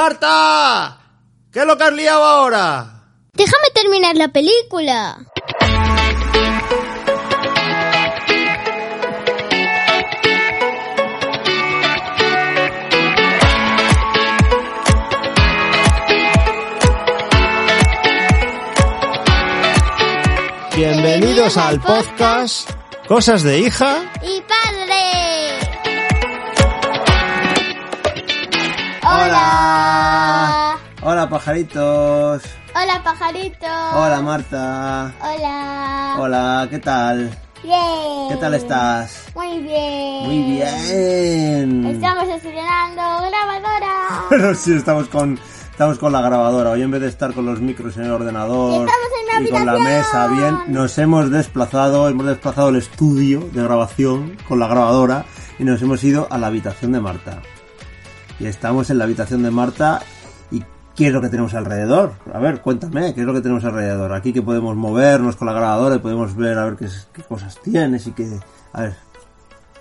¡Marta! ¿Qué es lo que has liado ahora? Déjame terminar la película. Bienvenidos al podcast Cosas de hija. ¡Y padre! Hola. Hola pajaritos. Hola, pajarito. Hola Marta. Hola. Hola, ¿qué tal? Bien. ¿Qué tal estás? Muy bien. Muy bien. Estamos estrenando grabadora. Pero sí, estamos con, estamos con la grabadora. Hoy en vez de estar con los micros en el ordenador Y en con la mesa bien, nos hemos desplazado, hemos desplazado el estudio de grabación con la grabadora y nos hemos ido a la habitación de Marta. Y estamos en la habitación de Marta y ¿qué es lo que tenemos alrededor? A ver, cuéntame, ¿qué es lo que tenemos alrededor? Aquí que podemos movernos con la grabadora y podemos ver a ver qué, qué cosas tienes y qué... A ver,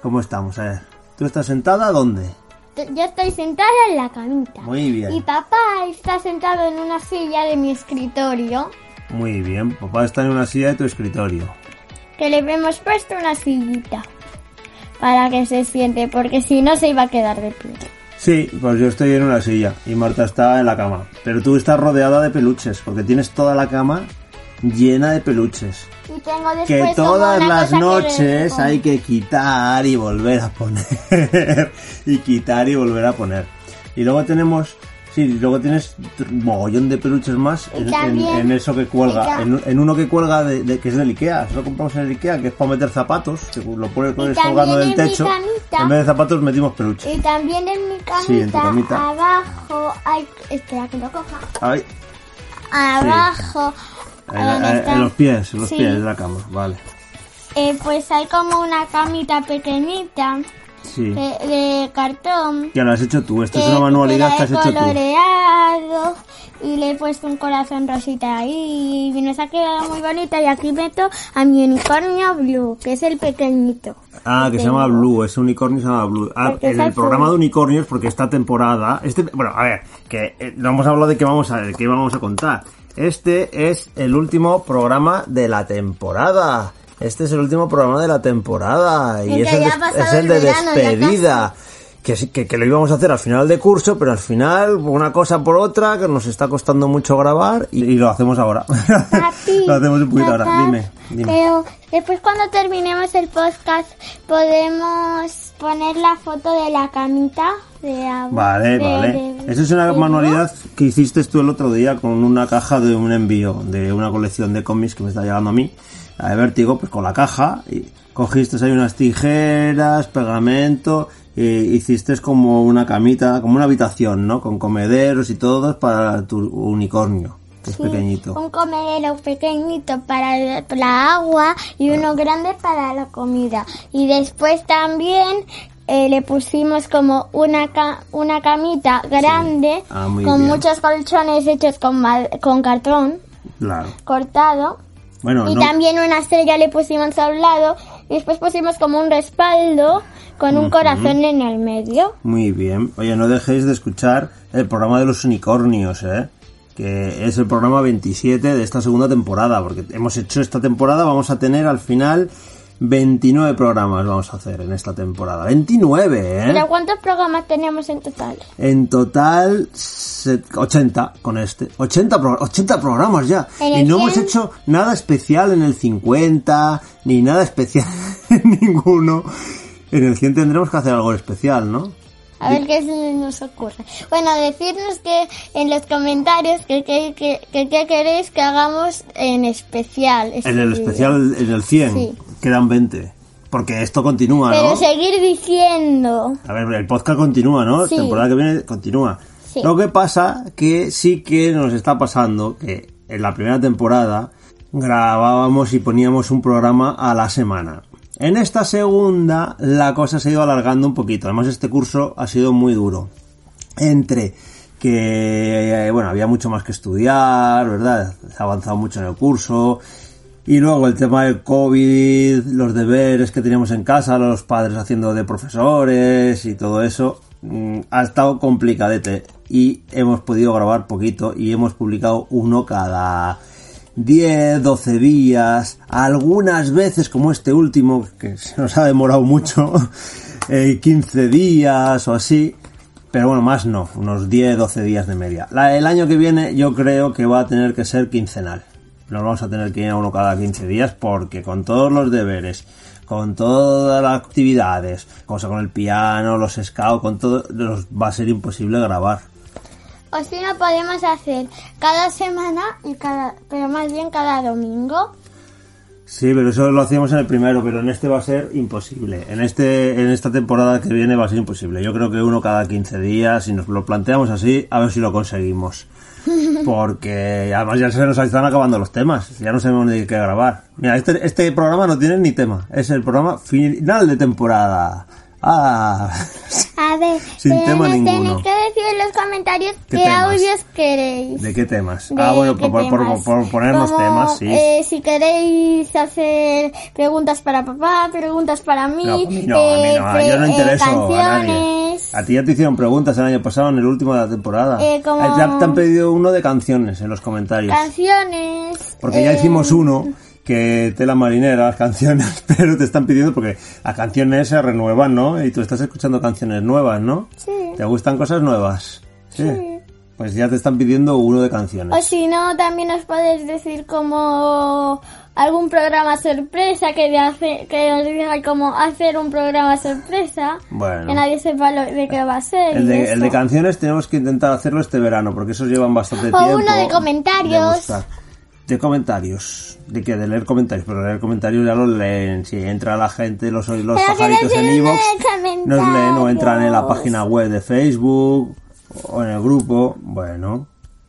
¿cómo estamos? A ver, ¿tú estás sentada dónde? Yo estoy sentada en la camita. Muy bien. Y papá está sentado en una silla de mi escritorio. Muy bien, papá está en una silla de tu escritorio. Que le hemos puesto una sillita. Para que se siente, porque si no se iba a quedar de pie. Sí, pues yo estoy en una silla y Marta está en la cama. Pero tú estás rodeada de peluches, porque tienes toda la cama llena de peluches. Y tengo después Que todas una las cosa noches hay que quitar y volver a poner. y quitar y volver a poner. Y luego tenemos... Sí, luego tienes un mogollón de peluches más Y en, en- también- en eso que y cuelga. En, en uno que cuelga de, de- que es del Ikea. Eso lo compramos en el Ikea, que es para meter zapatos. Que lo pones, pones colgando del techo. camita- En vez de zapatos metimos peluches. Y también en mi camita, Sí, en tu camita. abajo hay... Espera que lo coja. Ay, Abajo, En, los pies, en los Sí. pies de la cama, vale. Eh, pues hay como una camita pequeñita Sí. de, de cartón. Ya lo has hecho tú, esto es que- una manualidad que la has he hecho tú. coloreado y le he puesto un corazón rosita ahí y nos ha quedado muy bonita y aquí meto a mi unicornio blue que es el pequeñito Ah, que se llama Blue, ese unicornio se llama Blue. Ah, en el programa de unicornios, porque esta temporada, este, bueno, a ver, que eh, no hemos hablado de qué vamos a, de qué vamos a contar. Este es el último programa de la temporada. Este es el último programa de la temporada y es el, pasado es el de verano, despedida. Que, que, que lo íbamos a hacer al final de curso, pero al final, una cosa por otra, que nos está costando mucho grabar y, y lo hacemos ahora. Papi, lo hacemos un poquito ahora. papá, Dime, dime. pero después cuando terminemos el podcast podemos poner la foto de la camita de agua Vale, de- vale. de- Eso es una de- manualidad que hiciste tú el otro día con una caja de un envío de una colección de cómics que me está llegando a mí, la de Vértigo, pues con la caja y cogiste ahí unas tijeras, pegamento, e hiciste como una camita, como una habitación, ¿no? Con comederos y todo para tu unicornio, que es Sí, pequeñito. Un comedero pequeñito para la agua y uno grande para la comida. Y después también eh, le pusimos como una, ca- una camita grande Ah, muy con bien. muchos colchones hechos con, con cartón Claro. cortado. Bueno, y no, también una estrella le pusimos a un lado y después pusimos como un respaldo con un corazón en el medio. Muy bien. Oye, no dejéis de escuchar el programa de los unicornios, ¿eh? Que es el programa 27 de esta segunda temporada, porque hemos hecho esta temporada, vamos a tener al final 29 programas vamos a hacer en esta temporada. 29, ¿eh? ¿Pero cuántos programas tenemos en total? En total, se- 80 con este. 80, pro- 80 programas ya. Y no hemos 100. hecho nada especial en el 50, ni nada especial en ninguno. En el 100 tendremos que hacer algo especial, ¿no? A ver qué se nos ocurre. Bueno, decirnos que en los comentarios que qué que, que, que queréis que hagamos en especial. este En el especial, en el 100, Sí. quedan 20. Porque esto continúa, Pero ¿no? seguir diciendo. A ver, el podcast continúa, ¿no? Sí. Temporada que viene continúa. Sí. Lo que pasa que sí que nos está pasando que en la primera temporada grabábamos y poníamos un programa a la semana. En esta segunda la cosa se ha ido alargando un poquito. Además este curso ha sido muy duro. Entre que, eh, bueno, había mucho más que estudiar, ¿verdad? Se ha avanzado mucho en el curso. Y luego el tema del COVID, los deberes que teníamos en casa, los padres haciendo de profesores y todo eso, mm, ha estado complicadete. Y hemos podido grabar poquito y hemos publicado uno cada 10, 12 días, algunas veces como este último, que se nos ha demorado mucho, eh, 15 días o así. Pero bueno, más no, unos 10, 12 días de media. La, el año que viene yo creo que va a tener que ser quincenal. Nos vamos a tener que ir a uno cada 15 días porque con todos los deberes, con todas las actividades, cosa con el piano, los scouts, con todo, va a ser imposible grabar. O si no podemos hacer cada semana y cada, pero más bien cada domingo. Sí, pero eso lo hacíamos en el primero, pero en este va a ser imposible. En este, en esta temporada que viene va a ser imposible. Yo creo que uno cada 15 días, si nos lo planteamos así, a ver si lo conseguimos. Porque además ya se nos están acabando los temas, ya no sabemos ni qué grabar. Mira, este, este programa no tiene ni tema, es el programa final de temporada. Ah, A ver, Sin tema ninguno. tenéis que decir en los comentarios ¿Qué qué, audios queréis. ¿de qué temas? De ah, bueno, por, por- temas. por ponernos Como, temas, sí. eh, si queréis hacer preguntas para papá, preguntas para mí, No, mí no, a mí eh, no, pre- yo no eh, intereso a nadie. canciones. A ti ya te hicieron preguntas el año pasado, en el último de la temporada. Eh, como- Ah, te han pedido uno de canciones en los comentarios. Canciones. Porque ya eh, hicimos uno que tela marinera, las canciones, pero te están pidiendo porque las canciones se renuevan, ¿no? Y tú estás escuchando canciones nuevas, ¿no? Sí. ¿Te gustan cosas nuevas? Sí. Pues ya te están pidiendo uno de canciones. O si no, también os podéis decir como algún programa sorpresa que, de hace, que os diga como hacer un programa sorpresa. Bueno. Que nadie sepa lo, de qué va a ser. El de, el de eso. canciones tenemos que intentar hacerlo este verano, porque esos llevan bastante O tiempo. uno de comentarios. de. De comentarios. ¿De qué? De leer comentarios. Pero leer comentarios ya los leen. Si entra la gente, los, los Pero que pajaritos en iVoox, nos leen o entran en la página web de Facebook o en el grupo. Bueno,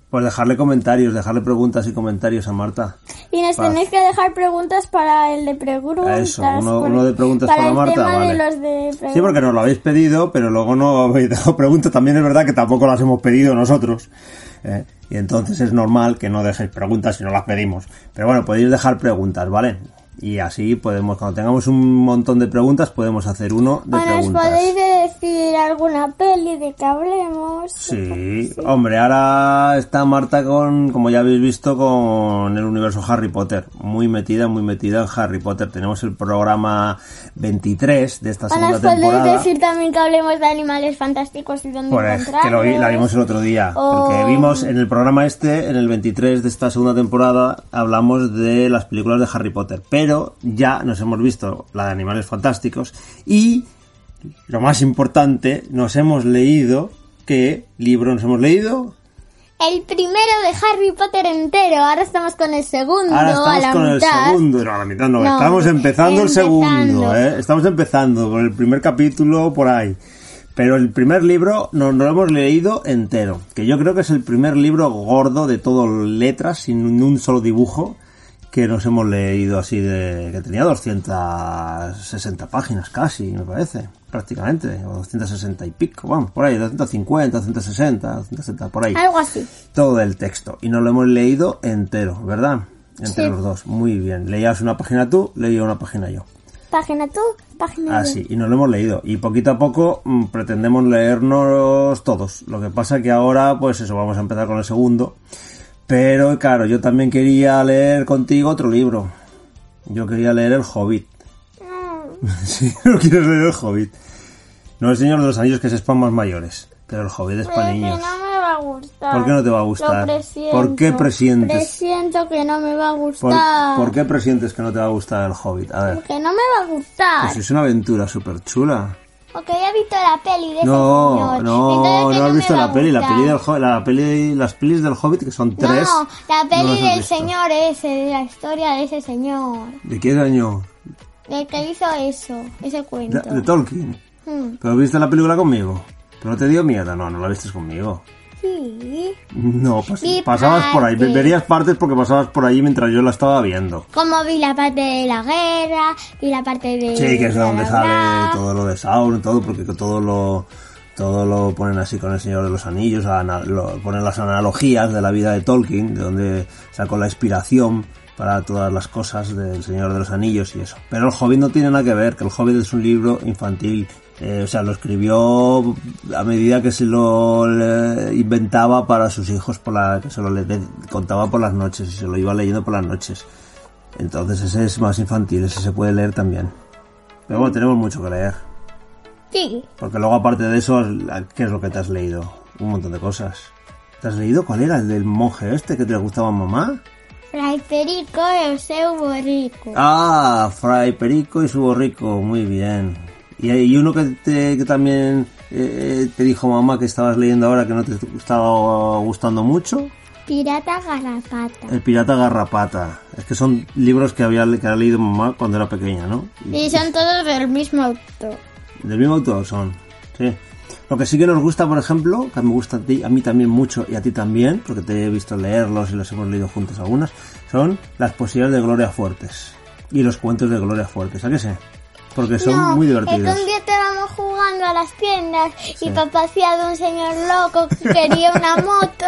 pues dejarle comentarios, dejarle preguntas y comentarios a Marta. Y nos Paz. tenéis que dejar preguntas para el de preguntas. Eso, uno- de preguntas para Marta, vale. de los de. Sí, porque nos lo habéis pedido, pero luego no habéis dejado preguntas. También es verdad que tampoco las hemos pedido nosotros. ¿Eh? Y entonces es normal que no dejéis preguntas si no las pedimos. Pero bueno, podéis dejar preguntas, ¿vale? Y así podemos, cuando tengamos un montón de preguntas, podemos hacer uno de O nos preguntas. podéis decir alguna peli de que hablemos. Sí, hombre, ahora está Marta con, como ya habéis visto, con el universo Harry Potter. Muy metida, muy metida en Harry Potter. Tenemos el programa 23 de esta O segunda nos podéis temporada. decir también que hablemos de animales fantásticos y dónde Pues encontrarlos. que lo vi- la vimos el otro día. O- Porque vimos en el programa este, en el 23 de esta segunda temporada, hablamos de las películas de Harry Potter. Pero ya nos hemos visto la de Animales Fantásticos y, lo más importante, nos hemos leído. ¿Qué libro nos hemos leído? El primero de Harry Potter entero. Ahora estamos con el segundo Ahora a estamos la con mitad. el segundo. No, a la mitad no, No, estamos empezando, el empezando. segundo, ¿eh? Estamos empezando con el primer capítulo por ahí. Pero el primer libro nos lo hemos leído entero. Que yo creo que es el primer libro gordo de todo letras, sin un solo dibujo, que nos hemos leído así de... que tenía 260 páginas casi, me parece. Prácticamente. O 260 y pico, vamos, por ahí. 250, 260, 260, por ahí Algo así. todo el texto y nos lo hemos leído entero, ¿verdad? Entre Sí. los dos, muy bien. Leías una página tú, leía una página yo. Página tú, página yo. Así, y nos lo hemos leído. Y poquito a poco mm, pretendemos leernos todos. Lo que pasa que ahora, pues eso, vamos a empezar con el segundo. Pero claro, yo también quería leer contigo otro libro. Yo quería leer El Hobbit. sí, no quieres leer El Hobbit. No el Señor de los Anillos, que es para más mayores. Pero El Hobbit es para niños. no me va a gustar. ¿Por qué no te va a gustar? Presiento. ¿Por qué presientes? Presiento que no me va a ¿Por, gustar. por qué presientes que no te va a gustar el Hobbit? A ver, Porque no me va a gustar. pues es una aventura súper chula. Porque he visto la peli de No, ese señor. no, Entonces, ¿qué no has visto la peli, la peli del la peli, las pelis del Hobbit que son tres. No, la peli del visto. señor ese, de la historia de ese señor. ¿De qué año? Del que hizo eso, ese cuento. De, de Tolkien. Hmm, ¿Pero viste la película conmigo? ¿Pero no te dio miedo? No, no la viste conmigo. Sí. No, pas- Vi pasabas por ahí, verías partes porque pasabas por ahí mientras yo la estaba viendo. Como vi la parte de la guerra y la parte de... Sí, que es de donde sale todo lo de Sauron, todo, porque que todo lo todo lo ponen así con el Señor de los Anillos, lo- ponen las analogías de la vida de Tolkien, de donde sacó la inspiración para todas las cosas del Señor de los Anillos y eso. Pero el Hobbit no tiene nada que ver, que el Hobbit es un libro infantil, eh, o sea, lo escribió a medida que se lo le inventaba para sus hijos, por la, que se lo le contaba por las noches y se lo iba leyendo por las noches. Entonces ese es más infantil, ese se puede leer también. Pero bueno, tenemos mucho que leer. Sí. Porque luego aparte de eso, ¿qué es lo que te has leído? Un montón de cosas. ¿Te has leído cuál era? ¿El del monje este que te gustaba a mamá? Fray Perico Euseu Borrico. Ah, Fray Perico y su borrico, muy bien. Y hay uno que, te, que también eh, te dijo mamá que estabas leyendo ahora que no te estaba gustando mucho. Pirata Garrapata. El pirata garrapata. Es que son libros que había, que había leído mamá cuando era pequeña, ¿no? Y son todos del mismo autor. Del mismo autor son, sí. Lo que sí que nos gusta, por ejemplo, que me gusta a, ti, a mí también mucho y a ti también, porque te he visto leerlos y los hemos leído juntos algunas, son las poesías de Gloria Fuertes y los cuentos de Gloria Fuertes, ¿a qué sé? Porque son no, muy es divertidos. que un día estábamos jugando a las tiendas y papá hacía de un señor loco que quería una moto.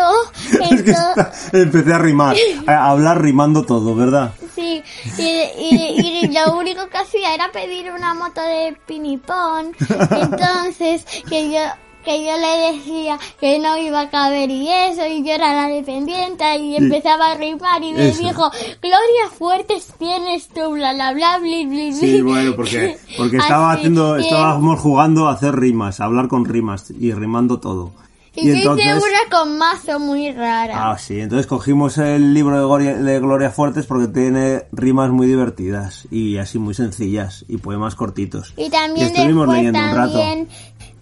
Es que está- empecé a rimar, a hablar rimando todo, ¿verdad? Sí, y, y- y lo único que hacía era pedir una moto de pinipón. Entonces, que yo que yo le decía que no iba a caber y eso, y yo era la dependiente, y empezaba a rimar y me Eso. dijo, Gloria Fuertes tienes tú, bla, bla, bla, bli, bli, Sí, bli". bueno, porque, porque estaba Así haciendo, que- estábamos jugando a hacer rimas, a hablar con rimas y rimando todo. Y, yo hice una con mazo muy rara. Ah, sí, entonces cogimos el libro de Gloria, de Gloria Fuertes porque tiene rimas muy divertidas y así muy sencillas y poemas cortitos. Y también estuvimos después leyendo un rato.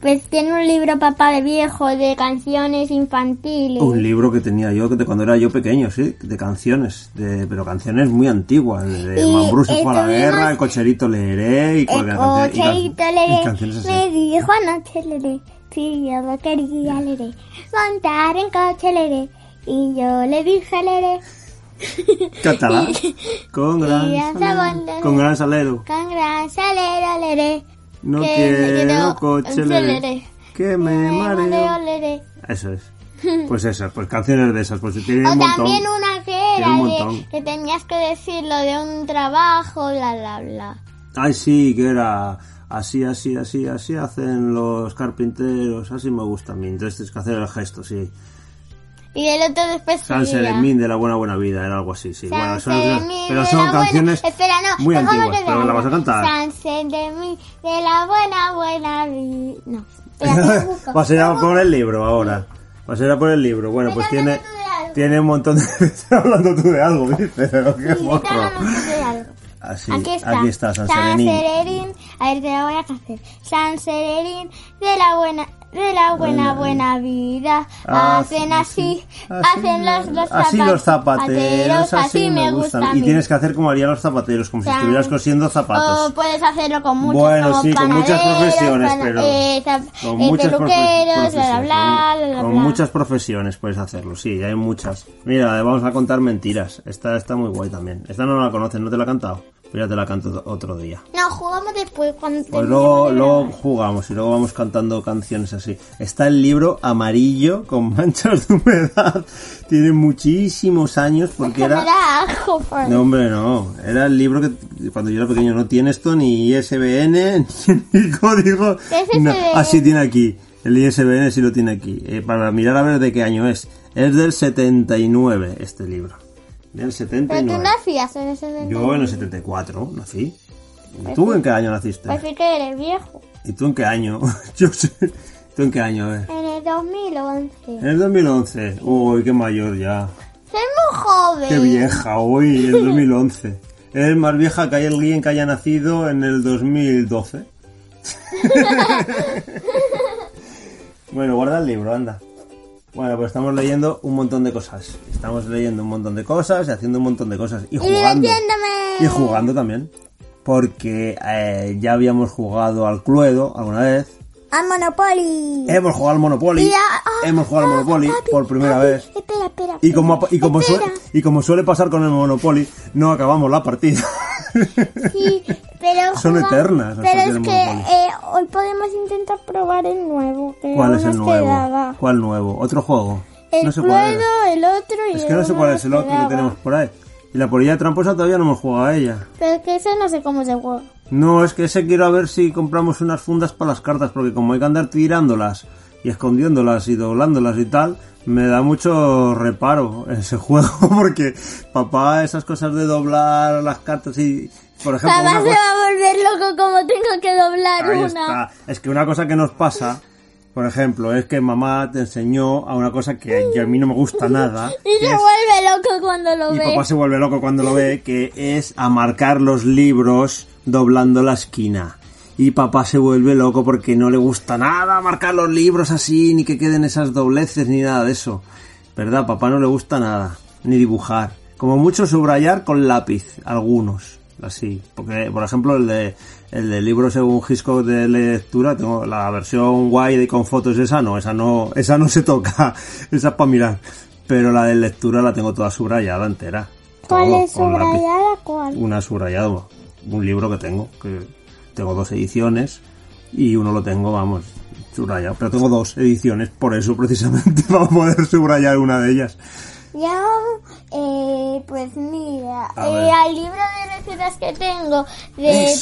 Pues tiene un libro papá de viejo de canciones infantiles. Un libro que tenía yo de cuando era yo pequeño, sí, de canciones, de, pero canciones muy antiguas, de Mambrú se fue a la guerra, el cocherito leeré y, El cocherito y leré, canciones así. me dijo anoche leré, si yo lo quería leré, montar en coche leré, y yo le dije leré, Catalán, con gran, salero, con gran salero. con gran salero leré, No que quiero quedó coche leré, que me mareo. leré. Eso es. Pues eso, pues canciones de esas, pues tiene O un montón. también una que era un de, que tenías que decirlo de un trabajo, bla, bla, bla. Ay, sí, que era así, así, así, así hacen los carpinteros, así me gusta a mí. Entonces tienes que hacer el gesto, sí. Y el otro después San. Seremín de la buena buena vida, era algo así, sí. San Bueno, son- pero son canciones buena... Espera, no, muy antiguas, pero la vas a cantar. San Seremín de la buena, buena vida... No, espera. Vas a ir a por el libro ahora. Vas a ir a por el libro. Bueno, pues tiene, tiene un montón de... Estás hablando tú de algo, ¿viste? Pero qué Sí, morro. Así, Aquí está. aquí está, San Serenín. Serenín. A ver, te la voy a hacer. San Serenín de la buena, de la buena, buena vida. Hacen así, hacen los, los así los zapateros, así me gustan. Y tienes que hacer como harían los zapateros, como si estuvieras cosiendo zapatos. O puedes hacerlo con muchos Bueno, como sí, con muchas profesiones, pero eh, con eh, profesiones, bla, bla, bla, muchas profesiones puedes hacerlo, sí, hay muchas. Mira, vamos a contar mentiras. Esta está muy guay también. Esta no la conoces, no te la he cantado. Pero ya te la canto otro día. No, jugamos después cuando Pues luego, luego jugamos y luego vamos cantando canciones así. Está el libro amarillo con manchas de humedad. Tiene muchísimos años porque era... por- No, hombre, no. Era el libro que cuando yo era pequeño no tiene esto ni ISBN ni código. ¿Qué es No, ISBN? Ah, tiene aquí. El ISBN sí lo tiene aquí. Eh, para mirar a ver de qué año es. Es del 79 este libro. Del Pero tú 79. nacías en ese Yo en el 74 nací. ¿Y ¿Tú en qué año naciste? Pues sí que eres viejo. ¿Y tú en qué año? Yo sé. ¿Tú en qué año? A ver. En el 2011. En el 2011. Uy, qué mayor ya. Soy muy joven. Qué vieja, uy, en el 2011. Es más vieja que alguien que haya nacido en el 2012. bueno, guarda el libro, anda. Bueno, pues estamos leyendo un montón de cosas. Estamos leyendo un montón de cosas y haciendo un montón de cosas. Y Y jugando. divirtiéndome. Y jugando también. Porque eh, ya habíamos jugado al Cluedo alguna vez. Al Monopoly. Hemos jugado al Monopoly. Y ah, hemos jugado al ah, Monopoly papi, por primera papi, vez. Espera, espera. Y como, y, como espera. suele, y como suele pasar con el Monopoly, no acabamos la partida. Sí, pero Son jugamos- eternas Pero es que eh, hoy podemos intentar probar el nuevo. Que ¿Cuál es el nuevo? quedaba. ¿Cuál nuevo? ¿Otro juego? El no sé cuál Cluedo, era. el otro y Es que no sé cuál es el otro que tenemos por ahí. Y la polilla tramposa todavía no hemos jugado a ella. Pero es que ese no sé cómo se juega. No, es que ese quiero a ver si compramos unas fundas para las cartas, porque como hay que andar tirándolas y escondiéndolas y doblándolas y tal, me da mucho reparo ese juego, porque papá, esas cosas de doblar las cartas y, por ejemplo, Papá se va a volver loco como tengo que doblar Ahí una. está. Es que una cosa que nos pasa, por ejemplo, es que mamá te enseñó a una cosa que, a mí no me gusta nada. Y se es- vuelve loco cuando lo y ve. papá se vuelve loco cuando lo ve, que es a marcar los libros doblando la esquina. Y papá se vuelve loco porque no le gusta nada marcar los libros así, ni que queden esas dobleces, ni nada de eso. ¿Verdad? Papá no le gusta nada, ni dibujar. Como mucho subrayar con lápiz, algunos, así. Porque, por ejemplo, el de el de libro según Hitchcock de lectura, tengo la versión guay de con fotos, esa no, esa no, esa no se toca, esa es para mirar. Pero la de lectura la tengo toda subrayada entera. ¿Cuál es subrayada? ¿Cuál? Una subrayada, un libro que tengo, que tengo dos ediciones y uno lo tengo, vamos, subrayado. Pero tengo dos ediciones, por eso precisamente, para poder subrayar una de ellas. Yo, eh, pues mira, eh, al libro de recetas que tengo, de,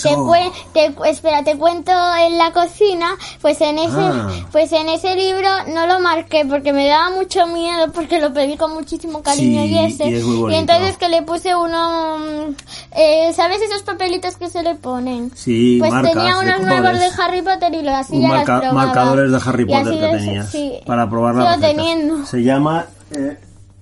te, te espera, te cuento en la cocina, pues en ese, Ah. pues en ese libro no lo marqué porque me daba mucho miedo porque lo pedí con muchísimo cariño Sí, y ese, y es entonces que le puse uno, mm, eh, ¿sabes esos papelitos que se le ponen? Sí, Pues marcas tenía unos nuevos de Harry Potter y lo ya marca- las probaba. marcadores de Harry Potter que tenías sí, para probar recetas. teniendo. Se llama eh,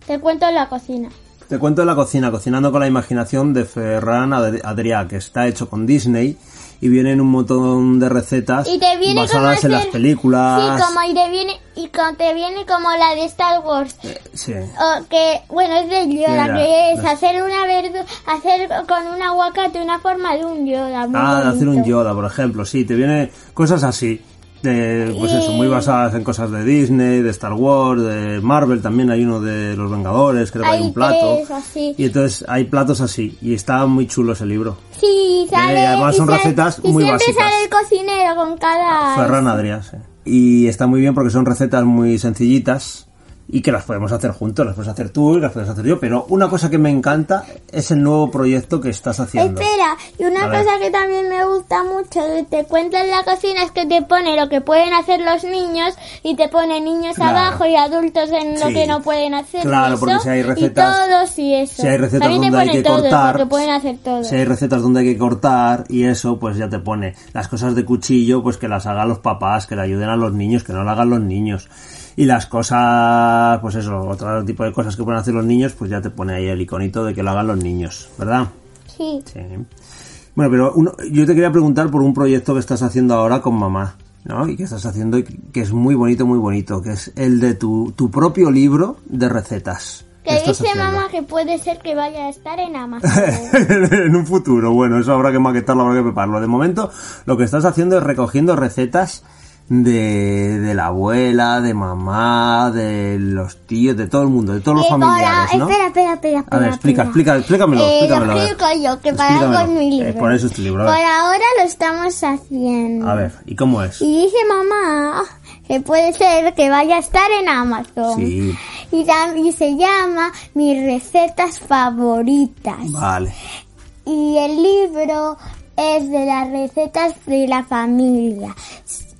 Te cuento en la cocina. Te cuento la cocina, cocinando con la imaginación de Ferran Adri- Adrià, que está hecho con Disney y vienen un montón de recetas Y te viene basadas en las películas. Sí, como y te viene y como te viene como la de Star Wars. Sí. O que, bueno, es de Yoda, Mira, que es hacer una verdu hacer con un aguacate una forma de un Yoda. Ah, de hacer un. Yoda, por ejemplo, sí, te viene cosas así. De, pues eso, muy basadas en cosas de Disney, de Star Wars, de Marvel, también hay uno de los Vengadores, creo que hay Hay un plato. tres, así. Y entonces hay platos así, y está muy chulo ese libro. Sí, sale. Y además y son recetas y muy siempre básicas. sale el cocinero con cada. Ferran Adrià, sí. Y está muy bien porque son recetas muy sencillitas y que las podemos hacer juntos, las puedes hacer tú y las puedes hacer yo, pero una cosa que me encanta es el nuevo proyecto que estás haciendo. Espera, y una A ver. cosa que también me gusta mucho de te cuento en la cocina es que te pone lo que pueden hacer los niños y te pone niños Claro. abajo y adultos en lo que no pueden hacer. Claro, eso, porque si hay Y recetas- todos y eso. Si hay recetas también te donde hay que todos, cortar, pueden hacer todo. si hay recetas donde hay que cortar y eso, pues ya te pone las cosas de cuchillo, pues que las hagan los papás, que le ayuden a los niños, que no lo hagan los niños. Y las cosas, pues eso, otro tipo de cosas que pueden hacer los niños, pues ya te pone ahí el iconito de que lo hagan los niños, ¿verdad? Sí. Sí. Bueno, pero uno- yo te quería preguntar por un proyecto que estás haciendo ahora con mamá, ¿no? Y que estás haciendo y que es muy bonito, muy bonito, que es el de tu, tu propio libro de recetas. Que ¿Qué estás dice haciendo? mamá que puede ser que vaya a estar en Amazon. en un futuro, bueno, eso habrá que maquetarlo, habrá que prepararlo. De momento, lo que estás haciendo es recogiendo recetas de, de la abuela, de mamá, de los tíos, de todo el mundo, de todos los para- familiares, ¿no? Espera, espera, espera. A ver, espera, explica, espera. explica, explícamelo, Eh, explícamelo, Lo explico yo, que para Explícamelo. con mi libro. Eh, por eso es tu libro, Por ahora lo estamos haciendo. A ver, ¿y cómo es? Y dice mamá que puede ser que vaya a estar en Amazon. Sí. Y, y se llama Mis recetas favoritas. Vale. Y el libro es de las recetas de la familia.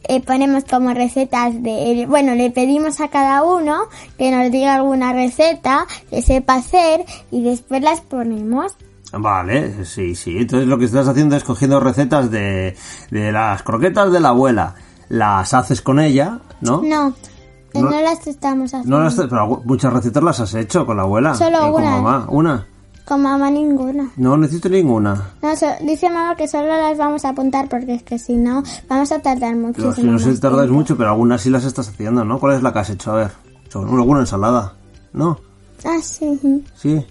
Eh, ponemos como recetas de... Bueno, le pedimos a cada uno que nos diga alguna receta que sepa hacer y después las ponemos. Vale, sí, sí. Entonces lo que estás haciendo es cogiendo recetas de, de las croquetas de la abuela. Las haces con ella, ¿no? No, No- No, las estamos haciendo. No las, pero muchas recetas las has hecho con la abuela. Solo con una. mamá. ¿Una? Con mamá ninguna. No necesito ninguna. No, so- dice mamá que solo las vamos a apuntar porque es que si no vamos a tardar Pero muchísimo. si no más tardáis mucho, pero algunas sí las estás haciendo, ¿no? ¿Cuál es la que has hecho? A ver. Son- ¿Alguna ensalada? ¿No? Ah, sí. ¿Sí?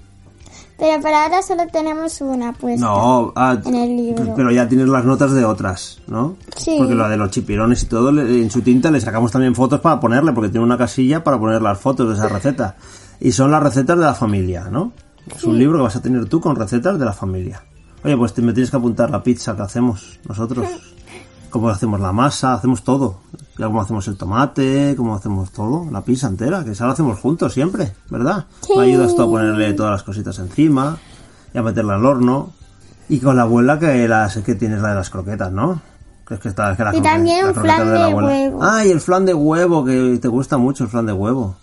Pero por ahora solo tenemos una puesta. No, ah, En el libro. pero ya tienes las notas de otras, ¿no? Sí. Porque la de los chipirones y todo, en su tinta le sacamos también fotos para ponerle, porque tiene una casilla para poner las fotos de esa receta. Y son las recetas de la familia, ¿no? Es un libro que vas a tener tú con recetas de la familia. Oye, pues te, me tienes que apuntar la pizza que hacemos nosotros. Cómo hacemos la masa, hacemos todo. Ya cómo hacemos el tomate, cómo hacemos todo, la pizza entera, que esa la hacemos juntos siempre, ¿verdad? Sí. Me ayudas tú a ponerle todas las cositas encima y a meterla al horno. Y con la abuela que las que tienes la de las croquetas, ¿no? Que es que está que la Y también la flan la de huevo. Ah, y el flan de huevo, que te gusta mucho el flan de huevo.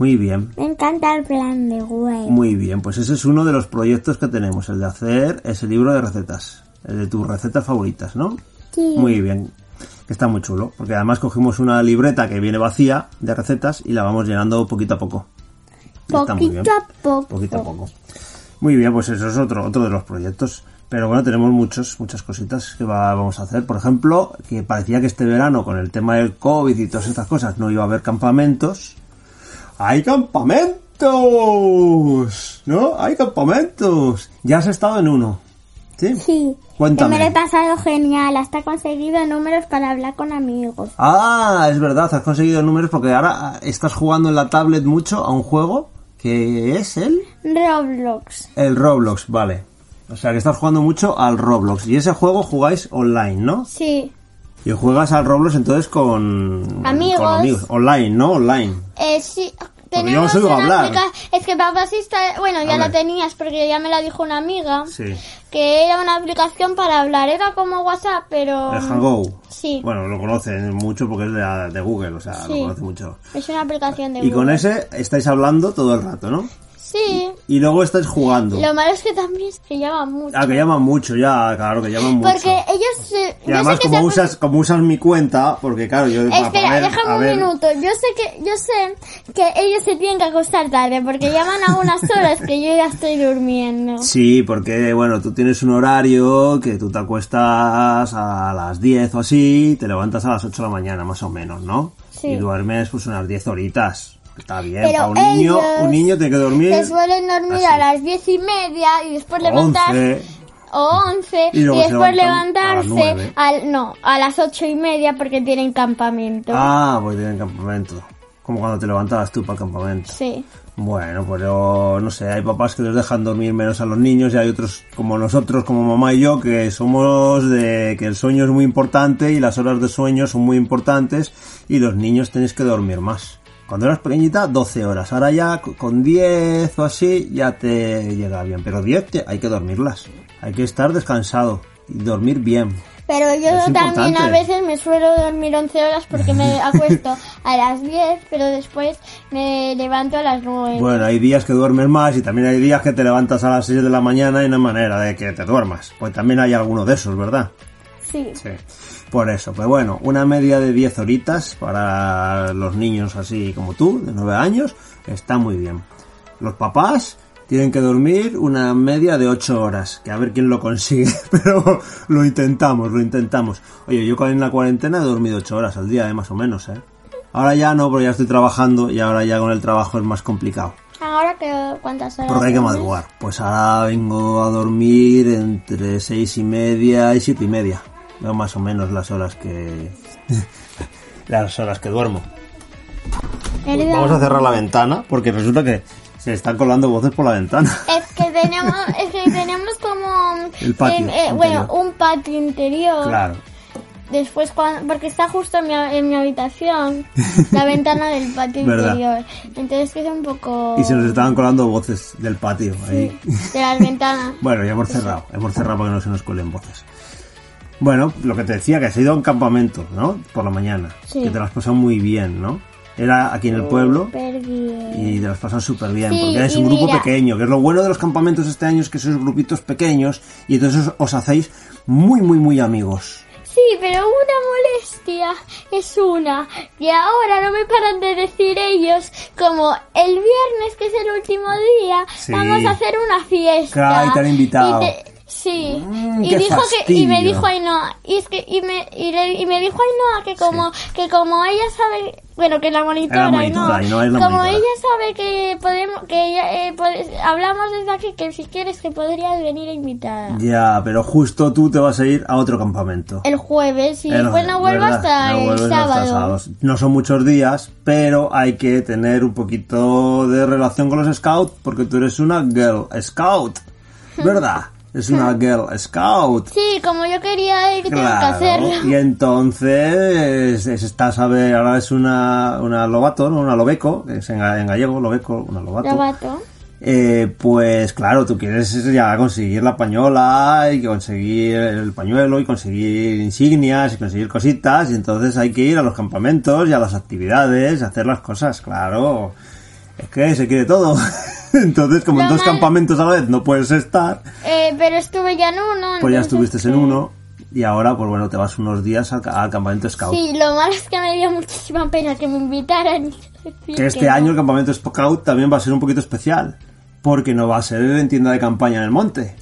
Muy bien. Me encanta el plan de huevo. Muy bien, pues ese es uno de los proyectos que tenemos, el de hacer ese libro de recetas, el de tus recetas favoritas, ¿no? Sí. Muy bien, que está muy chulo, porque además cogimos una libreta que viene vacía de recetas y la vamos llenando a poco. Poquito a poco. Poquito a poco. Muy bien, pues eso es otro, otro de los proyectos. Pero bueno, tenemos muchos, muchas cositas que va- vamos a hacer. Por ejemplo, que parecía que este verano, con el tema del COVID y todas estas cosas, no iba a haber campamentos. ¡Hay campamentos! ¿No? ¡Hay campamentos! Ya has estado en uno. ¿Sí? Sí. Cuéntame. Me lo he pasado genial. Hasta he conseguido números para hablar con amigos. Ah, es verdad, has conseguido números porque ahora ah, estás jugando en la tablet mucho a un juego que es el... Roblox. El Roblox, vale. O sea que estás jugando mucho al Roblox. Y ese juego jugáis online, ¿no? Sí. Y juegas al Roblox entonces con Amigos. con amigos. Online, ¿no? Online. Eh, sí. Yo Tenemos una hablar. Es que papá sí está... Bueno, ya la tenías porque ya me la dijo una amiga. Sí. Que era una aplicación para hablar. Era como WhatsApp, pero... El Hangout. Sí. Bueno, lo conocen mucho porque es de, Google, o sea, lo conocen mucho. Es una aplicación de Y con Google. ese estáis hablando todo el rato, ¿no? Sí. Y luego estáis jugando. Lo malo es que también se llama mucho. Ah, que llaman mucho, ya, claro, que llaman mucho. Porque ellos... se- Y además que como se- usas, como usas mi cuenta, porque claro, yo... Espera, ver, déjame un ver, minuto. Yo sé que yo sé que ellos se tienen que acostar tarde porque llaman a unas horas que yo ya estoy durmiendo. Sí, porque bueno, tú tienes un horario que tú te acuestas a las 10 o así, te levantas a las 8 de la mañana más o menos, ¿no? Sí. Y duermes pues unas 10 horitas. Está bien, Pero un niño, un niño tiene que dormir Se suelen dormir así. a las diez y media y después levantarse 11. o once Y y, después a levantarse nueve. al no a las ocho y media porque tienen campamento. Ah, pues tienen campamento. Como cuando te levantabas tú para el campamento. Sí. Bueno, pero no sé, hay papás que les dejan dormir menos a los niños y hay otros como nosotros, como mamá y yo, que somos de que el sueño es muy importante y las horas de sueño son muy importantes y los niños tenéis que dormir más. Cuando eras pequeñita, 12 horas. Ahora ya con 10 o así ya te llega bien. Pero 10 te- hay que dormirlas. Hay que estar descansado y dormir bien. Pero yo Es también importante. a veces me suelo dormir 11 horas porque me acuesto a las 10, pero después me levanto a las 9. Bueno, hay días que duermes más y también hay días que te levantas a las 6 de la mañana y no hay manera de que te duermas. Pues también hay alguno de esos, ¿verdad? Sí. Sí. Por eso, pues bueno, una media de 10 horitas para los niños así como tú, de 9 años, está muy bien. Los papás tienen que dormir una media de 8 horas, que a ver quién lo consigue, pero lo intentamos, lo intentamos. Oye, yo en la cuarentena he dormido 8 horas al día, eh, más o menos, ¿eh? Ahora ya no, porque ya estoy trabajando y ahora ya con el trabajo es más complicado. Ahora que cuántas horas. Porque hay que madrugar. Pues ahora vengo a dormir entre seis y media y siete y media. Veo más o menos las horas que... las horas que duermo. Vamos a cerrar la ventana porque resulta que se están colando voces por la ventana. Es que tenemos, es que tenemos como El patio em, eh, bueno, un patio interior. Claro. Después cuando, porque está justo en mi, en mi habitación, la ventana del patio Verdad. interior. Entonces que es un poco Y se nos estaban colando voces del patio ahí. de las ventanas. Bueno, ya hemos cerrado. Hemos cerrado para que no se nos cuelen voces. Bueno, lo que te decía, que has ido a un campamento, ¿no? Por la mañana. Sí. Que te lo has pasado muy bien, ¿no? Era aquí en el pueblo. Bien. y te las pasan súper bien, Sí, porque eres y un grupo mira- pequeño, que es lo bueno de los campamentos este año es que sois grupitos pequeños y entonces os, os hacéis muy, muy, muy amigos. Sí, pero una molestia es una que ahora no me paran de decir ellos como el viernes que es el último día Sí. vamos a hacer una fiesta. Claro, y te han invitado. Y te- Sí, Mm, y dijo que y me fastidio. dijo Ainhoa, y es que y me y, le- y me dijo Ainhoa que como que como ella sabe, bueno, que la monitora, Es la monitora, Ainhoa es la como monitora. ella sabe que podemos que ella, eh, pode- hablamos desde aquí que si quieres que podrías venir invitada. Ya, pero justo tú te vas a ir a otro campamento. El jueves y después no vuelvo hasta No el hasta sábado. sábado. No son muchos días, pero hay que tener un poquito de relación con los scouts porque tú eres una girl scout, ¿verdad? Es una girl scout. Sí, como yo quería ir, tengo que hacerlo. y entonces es- estás a ver, ahora es una, una lobato, ¿no? una lobeco, que es en gallego, lobeco, una lobato. Lobato. Eh, pues claro, tú quieres ya conseguir la pañola y conseguir el pañuelo y conseguir insignias y conseguir cositas y entonces hay que ir a los campamentos y a las actividades, hacer las cosas, claro. Es que se quiere todo. entonces, como en dos mal- campamentos a la vez no puedes estar, Eh, pero estuve ya en uno. pues ya estuviste en uno y ahora pues bueno, te vas unos días al, ca- al campamento scout. Sí, lo malo es que me dio muchísima pena que me invitaran. Que este no. año el campamento scout también va a ser un poquito especial. Porque no va a ser en tienda de campaña en el monte.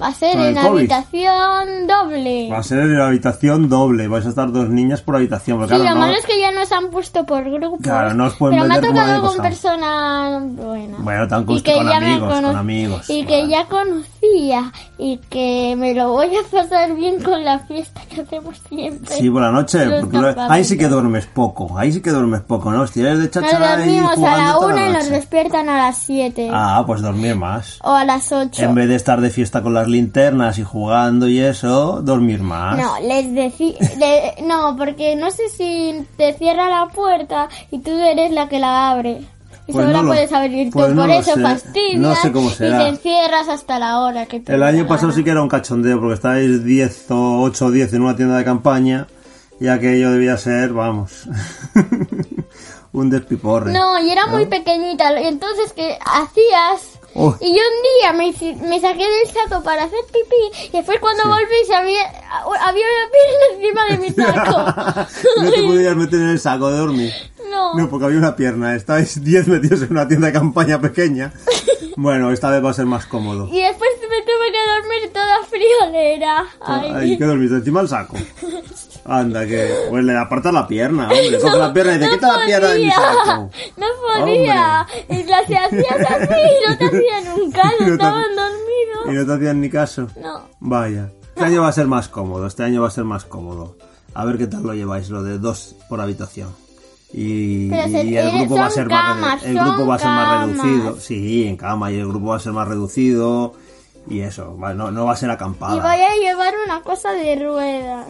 Va a ser con en habitación doble. Va a ser en habitación doble. Vais a estar dos niñas por habitación. Sí, claro, lo no- malo es que ya nos han puesto por grupos. Claro, no os pueden Pero me ha tocado con personas buenas. Bueno, tan con- con amigos, con cono- amigos, Y que vale. ya conocía. Y que me lo voy a pasar bien con la fiesta que hacemos siempre. Sí, por la noche. Porque lo- ahí sí que duermes poco. Ahí sí que duermes poco, ¿no? Si eres de Nos chachara y dormimos a la una la y nos despiertan a las siete. Ah, pues dormir más. O a las ocho. En vez de estar de fiesta con las linternas y jugando y eso, dormir más. No, les decí, le- no, porque no sé si te cierra la puerta y tú eres la que la abre. Y Pues solo no puedes abrir pues no por eso sé. fastidias No sé cómo y será. te encierras hasta la hora que te El año pasado sí que era un cachondeo porque estáis 10 o 8 o 10 en una tienda de campaña y aquello debía ser, vamos, un despiporre. No, y era muy pequeñita, y entonces que hacías... Oh. Y yo un día me, me saqué del saco para hacer pipí y después cuando Sí. volví sabía, había una pierna encima de mi saco. no te podías meter en el saco de dormir. no. No, porque había una pierna. Estáis 10 metidos en una tienda de campaña pequeña. Bueno, esta vez va a ser más cómodo. Y después me tuve que dormir toda friolera. Ay, Ay, ¿qué dormiste? ¿Encima del saco? Anda, que... Pues le apartas la pierna, hombre. Coge la pierna y te no quita la pierna de mi podía, saco. No podía. Y hacías así y no te hacían Y no te- estaban Y dormidos. no te hacían ni caso. No. Vaya. Este año va a ser más cómodo, este año va a ser más cómodo. A ver qué tal lo lleváis, lo de dos por habitación. Y, y el grupo va a ser más camas, el grupo va a ser más reducido. Sí, en cama y el grupo va a ser más reducido y eso, no, no va a ser Y acampada. voy a llevar una cosa de ruedas.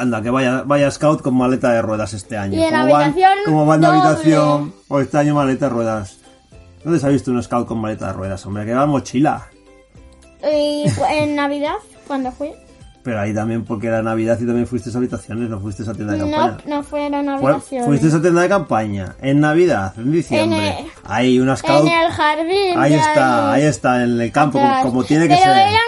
Anda, que vaya, vaya scout con maleta de ruedas este año. Y en como van, habitación como van de doble. habitación, o este año maleta de ruedas. ¿Dónde se ha visto un scout con maleta de ruedas, hombre? Que va mochila. Y en Navidad, cuando fui. Pero ahí también porque era Navidad y también fuiste a habitaciones, no fuiste a tienda de No, campaña. no fueron Fue- habitaciones. fuiste a tienda de campaña en Navidad, en diciembre. En el- Hay una scout. En el jardín. Ahí está, ahí está, en el campo, como, como tiene que pero ser. Eran,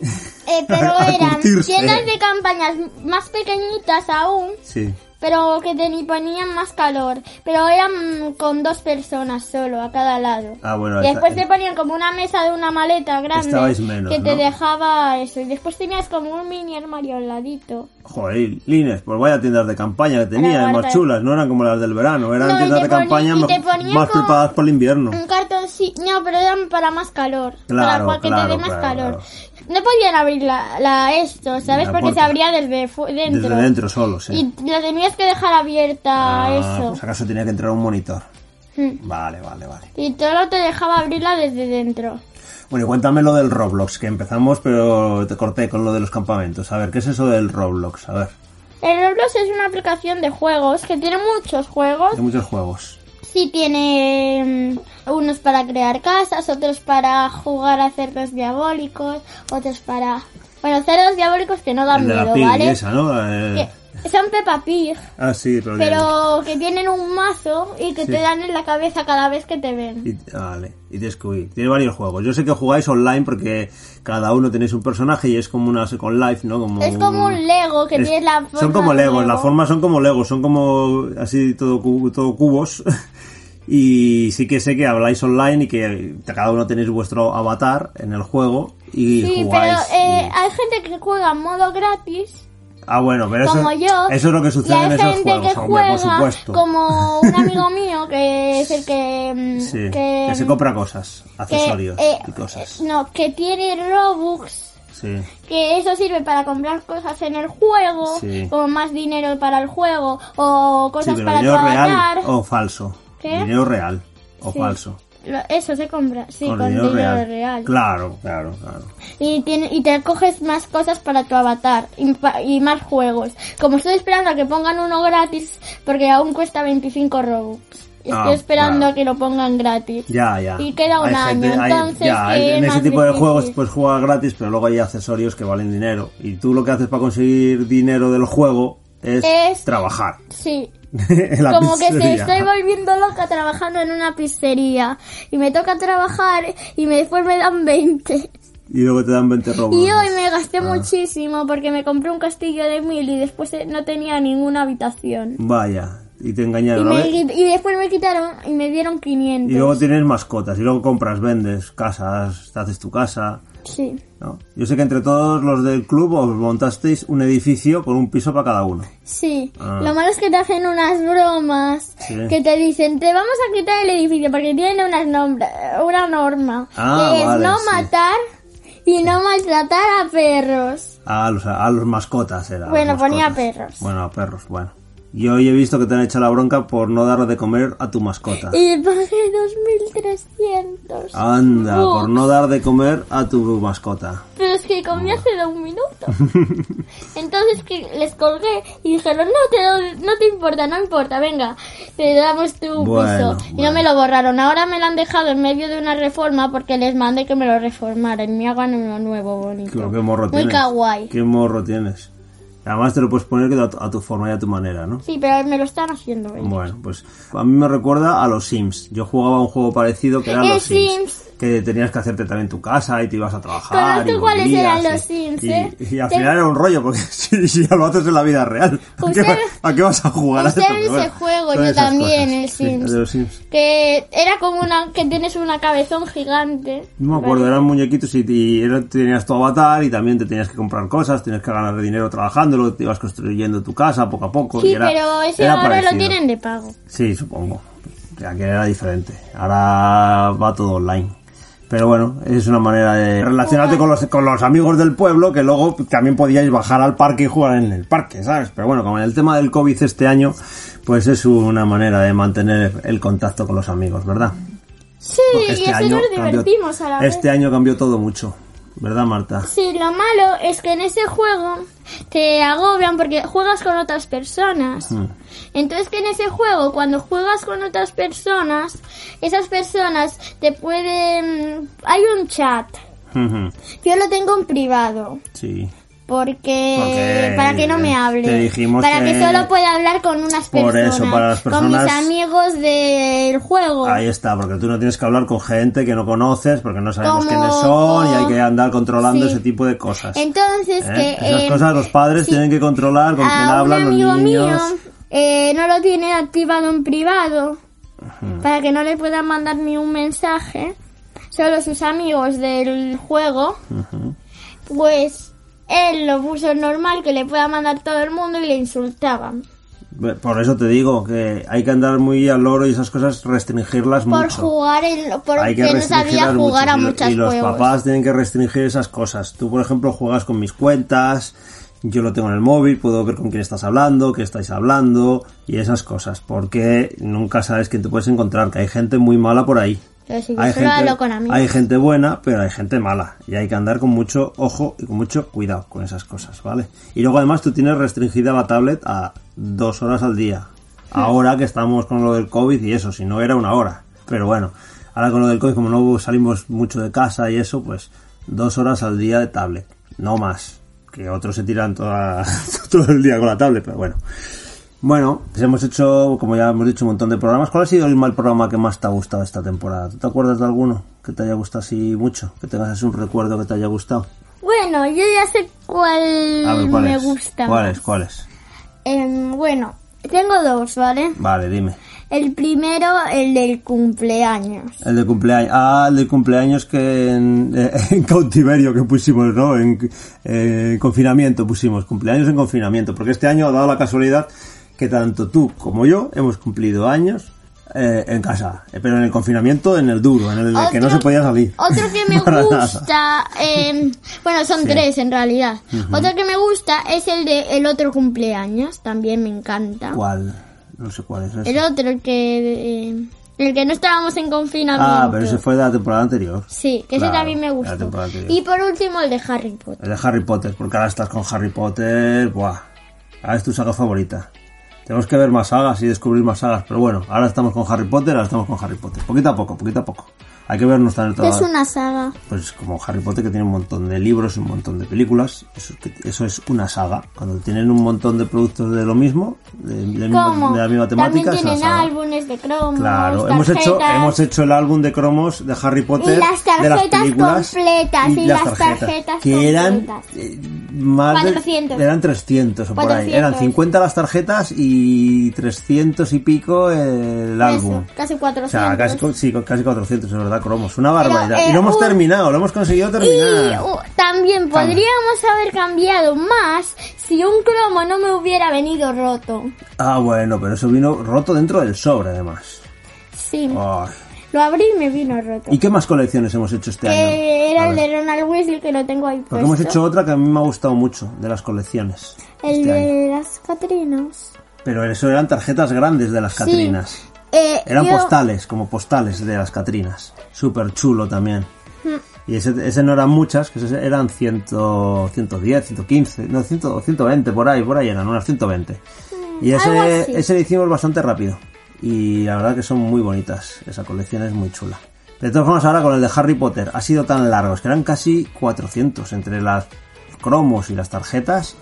eh, pero A eran curtirse. tiendas de campañas más pequeñitas aún, Sí. pero que te ponían más calor. Pero eran con dos personas solo a cada lado. Ah, bueno, y esta- después te ponían como una mesa de una maleta grande menos, que te ¿no? dejaba eso. Y después tenías como un mini armario al ladito. Joder, Lines, pues vaya tiendas de campaña que tenían, más chulas, no eran como las del verano, eran No, tiendas de campaña más, preparadas para el invierno. Un cartón sí, no, pero eran para más calor. Claro, para que claro, te dé más claro, calor. No podían abrir la, la esto, ¿sabes? La Porque puerta. se abría desde dentro. Desde dentro solo, sí. Y la tenías que dejar abierta, Ah, eso. pues acaso tenía que entrar un monitor. Mm. Vale, vale, vale. Y todo te dejaba abrirla desde dentro. Bueno, y cuéntame lo del Roblox, que empezamos, pero te corté con lo de los campamentos. A ver, ¿qué es eso del Roblox? A ver, El Roblox es una aplicación de juegos que tiene muchos juegos. hay muchos juegos. Sí, tiene mm, unos para crear casas, otros para jugar a cerdos diabólicos, otros para... Bueno, cerdos diabólicos que no dan la miedo, ¿vale? esa, ¿no? Eh, Que- Son Peppa Pig. Ah, sí, pero... Pero que tienen un mazo y que Sí. te dan en la cabeza cada vez que te ven. Y, vale, y huir. Tiene varios juegos. Yo sé que jugáis online porque cada uno tenéis un personaje y es como una Second Life, ¿no? Como Es como un Lego que es- tiene la forma Son como Legos, la Lego. forma son como Legos, son como así todo, todo cubos. y sí que sé que habláis online y que cada uno tenéis vuestro avatar en el juego y Sí, pero eh, y- hay gente que juega en modo gratis, Ah, bueno, pero eso, como yo. eso es lo que sucede en esos gente juegos, que hombre, juega por supuesto. como un amigo mío que es el que... mm, Sí, que, que se compra cosas, que, accesorios eh, y cosas. No, que tiene Robux. Sí. Que eso sirve para comprar cosas en el juego, Sí. como más dinero para el juego, o Sí, cosas pero para dinero real o falso. ¿Qué? Dinero real o Sí. falso. Eso se compra, sí, con, dinero, real. Claro, claro, claro. Y, tiene, y te coges más cosas para tu avatar y, más juegos. Como estoy esperando a que pongan uno gratis, porque aún cuesta 25 Robux. Estoy Ah, esperando claro. a que lo pongan gratis. Ya, ya. Y queda un Hay año, hay- entonces, ya, ¿qué en ese tipo de juegos pues juega gratis, pero luego hay accesorios que valen dinero. Y tú lo que haces para conseguir dinero del juego es, Es- trabajar. Sí. Como que se estoy volviendo loca trabajando en una pizzería. Y me toca trabajar y me, después me dan 20. Y luego te dan 20 robos. Y hoy me gasté Ah. muchísimo porque me compré un castillo de mil y después no tenía ninguna habitación. Vaya, y te Y, engañaron. qui- y después me quitaron y me dieron 500. Y luego tienes mascotas, y luego compras, vendes, casas, te haces tu casa. Sí. ¿no? Yo sé que entre todos los del club os montasteis un edificio con un piso para cada uno. Sí. Ah. Lo malo es que te hacen unas bromas Sí. que te dicen, te vamos a quitar el edificio porque tiene unas nombra- una norma. Ah, que es no sí. matar y no maltratar a perros. A los, a los mascotas era. Bueno, las ponía mascotas. perros. Bueno, a perros, bueno. Yo hoy he visto que te han echado la bronca por no darle de comer a tu mascota. Y pagué 2.300. Anda, Uf. por no dar de comer a tu mascota. Pero es que comí hace dos minutos. Entonces que les colgué y dijeron, no te, doy- no te importa, no importa, venga, te damos tu Bueno, piso. Y bueno. no me lo borraron. Ahora me lo han dejado en medio de una reforma porque les mandé que me lo reformaran. Me hagan uno nuevo, bonito. Qué, qué morro Muy tienes. kawaii. Qué morro tienes. Además te lo puedes poner a tu, a tu forma y a tu manera, ¿no? Sí, pero me lo están haciendo. Bueno, pues a mí me recuerda a los Sims. Yo jugaba un juego parecido que eran Eh, los Sims. Sims. Que tenías que hacerte también tu casa y te ibas a trabajar. ¿Conozco y cuáles eran los Sims, y, eh? y al Te- final era un rollo, porque si, si ya lo haces en la vida real, ¿a qué, a vas a jugar a Pero ese juego, yo también, cosas. el Sí, Sims. de los Sims. Que era como una que tienes una cabezón gigante. No me acuerdo, eran muñequitos y, y era- tenías tu avatar y también te tenías que comprar cosas, tenías que ganar dinero te ibas construyendo tu casa poco a poco. Sí, y era- pero ese era ahora lo tienen de pago. Sí, supongo. Ya que era diferente. Ahora va todo online. Pero bueno, es una manera de relacionarte con los, con los amigos del pueblo que luego también podíais bajar al parque y jugar en el parque, ¿sabes? Pero bueno, como en el tema del COVID este año, pues es una manera de mantener el contacto con los amigos, ¿verdad? Sí, y así nos cambió, divertimos a la vez. este año cambió todo mucho, ¿verdad Marta? Sí, lo malo es que en ese juego te agobian porque juegas con otras personas. Entonces que en ese juego, cuando juegas con otras personas, esas personas te pueden... Hay un chat. Yo lo tengo en privado. sí. Porque, Porque para que no me hable. te dijimos para que, que- solo pueda hablar con unas Por personas. eso, para las Con mis personas- amigos del juego. Ahí está, porque tú no tienes que hablar con gente que no conoces, porque no sabemos Como- quiénes son y hay que andar controlando Sí. ese tipo de cosas. Entonces ¿Eh? que... Esas eh, cosas los padres sí. tienen que controlar con quién hablan un los amigo niños. mío eh, no lo tiene activado en privado para que no le puedan mandar ni un mensaje solo sus amigos del juego pues él lo puso normal que le pueda mandar todo el mundo y le insultaban Por eso te digo que hay que andar muy al loro y esas cosas restringirlas por mucho. jugar en, hay porque que no sabía jugar mucho. a Y lo- muchos y los papás tienen que restringir esas cosas. Tú, por ejemplo, juegas con mis cuentas, yo lo tengo en el móvil, puedo ver con quién estás hablando, qué estáis hablando y esas cosas, porque nunca sabes quién te puedes encontrar, que hay gente muy mala por ahí. Pero si yo Hay solo gente, hablo con amigos. hay gente buena, pero hay gente mala. Y hay que andar con mucho ojo y con mucho cuidado con esas cosas, ¿vale? Y luego además tú tienes restringida la tablet a dos horas al día. Ahora que estamos con lo del COVID y eso, si no era una hora. Pero bueno, ahora con lo del COVID, como no salimos mucho de casa y eso, pues dos horas al día de tablet. No más. que otros se tiran toda, todo el día con la tablet, pero bueno. Bueno, pues hemos hecho, como ya hemos dicho, un montón de programas. ¿Cuál ha sido el mal programa que más te ha gustado esta temporada? ¿Tú te acuerdas de alguno que te haya gustado así mucho? Que tengas así un recuerdo que te haya gustado. Bueno, yo ya sé cuál, A ver, ¿cuál me es? gusta. ¿Cuál más. es? ¿Cuál es? Em, bueno, tengo dos, ¿vale? Vale, dime. El primero, el del cumpleaños. El de cumpleaños. Ah, el de cumpleaños que en, eh, en cautiverio que pusimos, ¿no? En eh, confinamiento pusimos. Cumpleaños en confinamiento. Porque este año ha dado la casualidad que tanto tú como yo hemos cumplido años eh, en casa. Eh, Pero en el confinamiento, en el duro, en el de que no Otro- se podía salir. Otro que me gusta, em, bueno, son tres en realidad. Otro que me gusta es el de el otro cumpleaños, también me encanta. ¿Cuál? No sé cuál es ese. El otro, el que, em, el que no estábamos en confinamiento. Ah, pero ese fue de la temporada anterior. Sí, que Claro, ese también me anterior. Y por último el de Harry Potter. El de Harry Potter, porque ahora estás con Harry Potter. Buah. Ahora es tu saga favorita. Tenemos que ver más sagas y descubrir más sagas, pero bueno, ahora estamos con Harry Potter, ahora estamos con Harry Potter. Poquito a poco, poquito a poco. Hay que vernos también todas. es una saga. Pues como Harry Potter que tiene un montón de libros, un montón de películas, eso, eso es una saga. Cuando tienen un montón de productos de lo mismo, de, de mismo- de la misma También temática, una tienen álbumes de cromos, Claro, hemos hecho, tarjetas. hemos hecho el álbum de cromos de Harry Potter. Y las de las tarjetas películas completas, y las tarjetas que eran eh, más de- 400. eran 300 o por ahí. Eran 400. 50 las tarjetas y 300 y pico el Eso, álbum. casi O 400. sea, casi, sí, casi 400, es verdad, cromos. Una Pero, barbaridad. eh, y lo hemos un- terminado, lo hemos conseguido Y terminar. uh, también podríamos haber cambiado más si un cromo no me hubiera venido roto. Ah, bueno, pero eso vino roto dentro del sobre, además. Sí, lo abrí y me vino roto. ¿Y qué más colecciones hemos hecho este año? Era el de Ronald Weasley que lo tengo ahí Porque puesto. hemos hecho otra que a mí me ha gustado mucho, de las colecciones. El este año. de las Catrinas. Pero eso eran tarjetas grandes de las Catrinas. Eh, Eran yo- postales, como postales de las Catrinas. Súper chulo también. Mm. Y ese, ese no eran muchas, que eran 100, 110, 115, no, 100, 120, por ahí, por ahí eran, unas 120. Y Mm, algo ese, ese lo hicimos bastante rápido. Y la verdad que son muy bonitas. Esa colección es muy chula. De todas formas, ahora con el de Harry Potter ha sido tan largo, es que eran casi 400 entre las cromos y las tarjetas.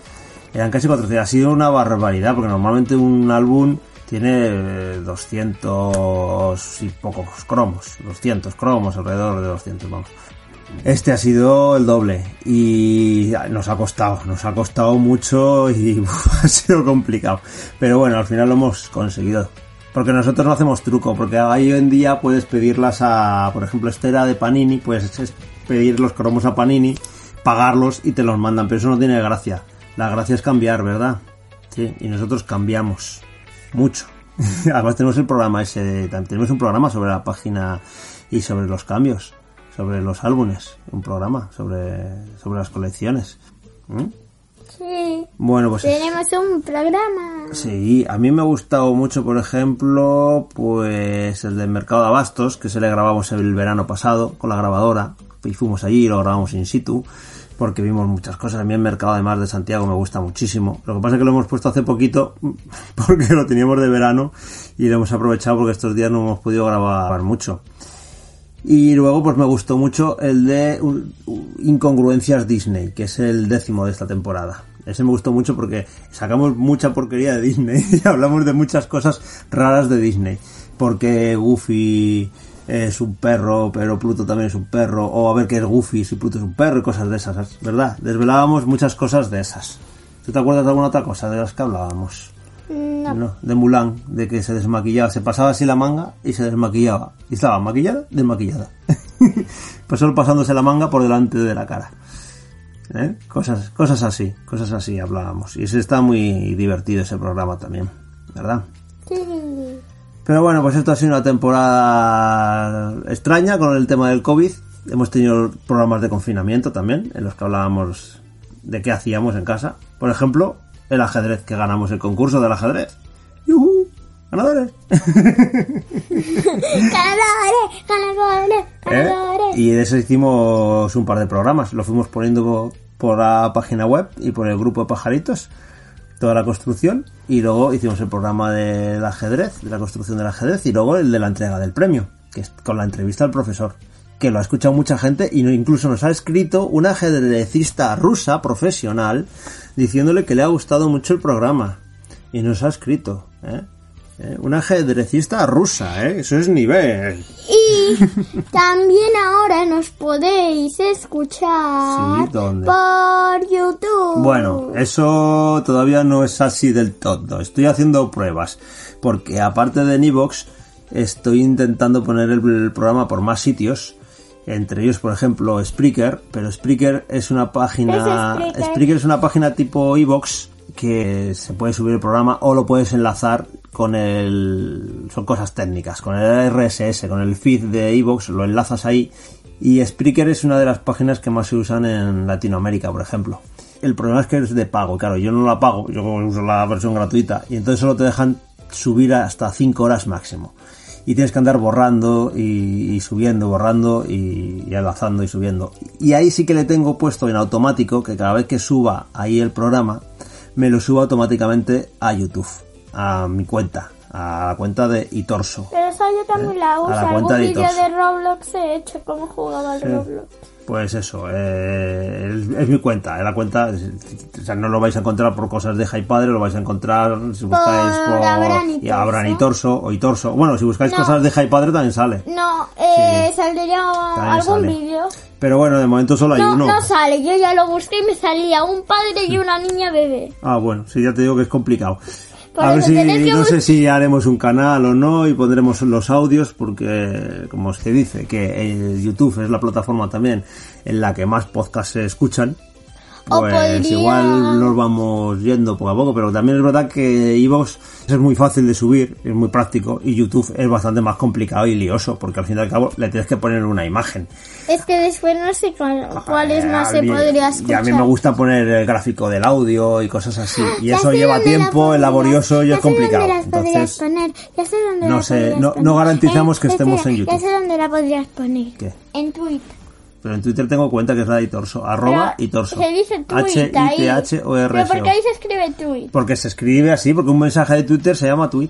Eran casi 400. Ha sido una barbaridad, porque normalmente un álbum tiene eh, 200 y pocos cromos. 200 cromos, alrededor de 200, vamos. Este ha sido el doble y nos ha costado, nos ha costado mucho y ha sido complicado. Pero bueno, al final lo hemos conseguido. Porque nosotros no hacemos truco, porque hoy en día puedes pedirlas a, por ejemplo, este era de Panini, puedes es- pedir los cromos a Panini, pagarlos y te los mandan, pero eso no tiene gracia. La gracia es cambiar, ¿verdad? Sí, y nosotros cambiamos mucho. Además tenemos el programa ese, de- también tenemos un programa sobre la página y sobre los cambios, sobre los álbumes, un programa sobre, sobre las colecciones. ¿Mm? Sí, Bueno, pues tenemos un programa. Sí, a mí me ha gustado mucho, por ejemplo, pues el del mercado de abastos, que se le grabamos el verano pasado con la grabadora, y fuimos allí y lo grabamos in situ, porque vimos muchas cosas. A mí el mercado además de Santiago me gusta muchísimo. Lo que pasa es que lo hemos puesto hace poquito, porque lo teníamos de verano y lo hemos aprovechado porque estos días no hemos podido grabar mucho. Y luego pues me gustó mucho el de uh, uh, Incongruencias Disney, que es el décimo de esta temporada. Ese me gustó mucho porque sacamos mucha porquería de Disney y hablamos de muchas cosas raras de Disney. Porque Goofy es un perro, pero Pluto también es un perro. O a ver qué es Goofy si Pluto es un perro y cosas de esas, ¿verdad? Desvelábamos muchas cosas de esas. ¿Tú te acuerdas de alguna otra cosa de las que hablábamos? No, No, de Mulan, de que se desmaquillaba, se pasaba así la manga y se desmaquillaba. Y estaba maquillada, desmaquillada. pues solo pasándose la manga por delante de la cara. ¿Eh? Cosas, cosas así, cosas así hablábamos. Y ese está muy divertido ese programa también, ¿verdad? sí. Pero bueno, pues esto ha sido una temporada extraña con el tema del COVID. Hemos tenido programas de confinamiento también, en los que hablábamos de qué hacíamos en casa. Por ejemplo, el ajedrez, que ganamos el concurso del ajedrez. ¡Yujú! ¡Ganadores! Ganadores, ganadores, ¿Eh? ganadores. Y de eso hicimos un par de programas. Lo fuimos poniendo por la página web y por el grupo de pajaritos. Toda la construcción. Y luego hicimos el programa del ajedrez, de la construcción del ajedrez. Y luego el de la entrega del premio, que es con la entrevista al profesor. que lo ha escuchado mucha gente y no- incluso nos ha escrito una ajedrecista rusa profesional diciéndole que le ha gustado mucho el programa. Y nos ha escrito, ¿eh? ¿Eh? Una ajedrecista rusa, ¿eh? Eso es nivel. Y también ahora nos podéis escuchar Sí, ¿dónde? por YouTube. Bueno, eso todavía no es así del todo. Estoy haciendo pruebas. Porque aparte de Nivox, estoy intentando poner el, el programa por más sitios. Entre ellos, por ejemplo, Spreaker. Pero Spreaker es una página. ¿Qué es Spreaker? Spreaker es una página tipo Evox que se puede subir el programa o lo puedes enlazar con el. Son cosas técnicas. Con el RSS, con el feed de Evox, lo enlazas ahí. Y Spreaker es una de las páginas que más se usan en Latinoamérica, por ejemplo. El problema es que es de pago, claro, yo no la pago, yo uso la versión gratuita y entonces solo te dejan subir hasta 5 horas máximo. Y tienes que andar borrando y, subiendo, borrando y enlazando y subiendo. Y ahí sí que le tengo puesto en automático que cada vez que suba ahí el programa, me lo suba automáticamente a YouTube, a mi cuenta, a la cuenta de Itorso. Pero esa yo también la uso. a la Algún cuenta de vídeo Itos. de Roblox he hecho cómo jugaba al Roblox. Pues eso, eh, es, es mi cuenta, es la cuenta, o sea, no lo vais a encontrar por cosas de Padre, lo vais a encontrar si buscáis Por por Abraham y Abraham y Torso. O y Torso. Bueno, si buscáis No. cosas de Padre también sale. No, eh, Sí. saldría También algún vídeo. Pero bueno, de momento solo hay No, uno. no sale. Yo ya lo busqué y me salía un padre y una niña bebé. Ah, bueno, sí, ya te digo que es complicado. A ver si, no sé si haremos un canal o no y pondremos los audios porque, como se dice, que eh, YouTube es la plataforma también en la que más podcasts se escuchan. Pues podría- igual nos vamos yendo poco a poco, pero también es verdad que iVoox es muy fácil de subir, es muy práctico y YouTube es bastante más complicado y lioso porque al fin y al cabo le tienes que poner una imagen. Es que después no sé cuál, cuáles Eh, más se mí- podría Y a mí me gusta poner el gráfico del audio y cosas así. Y eso lleva tiempo, es laborioso y ya es complicado. las Entonces, poner. Ya sé dónde no sé, no- garantizamos que estemos espera, en YouTube. Ya sé dónde la podrías poner. ¿Qué? En Twitter. Pero en Twitter tengo cuenta que es la de Itorso, arroba Pero Itorso. Se dice tweet. H-I-T-H-O-R-S-O. Pero porque ahí se escribe tweet. Porque se escribe así, porque un mensaje de Twitter se llama tweet.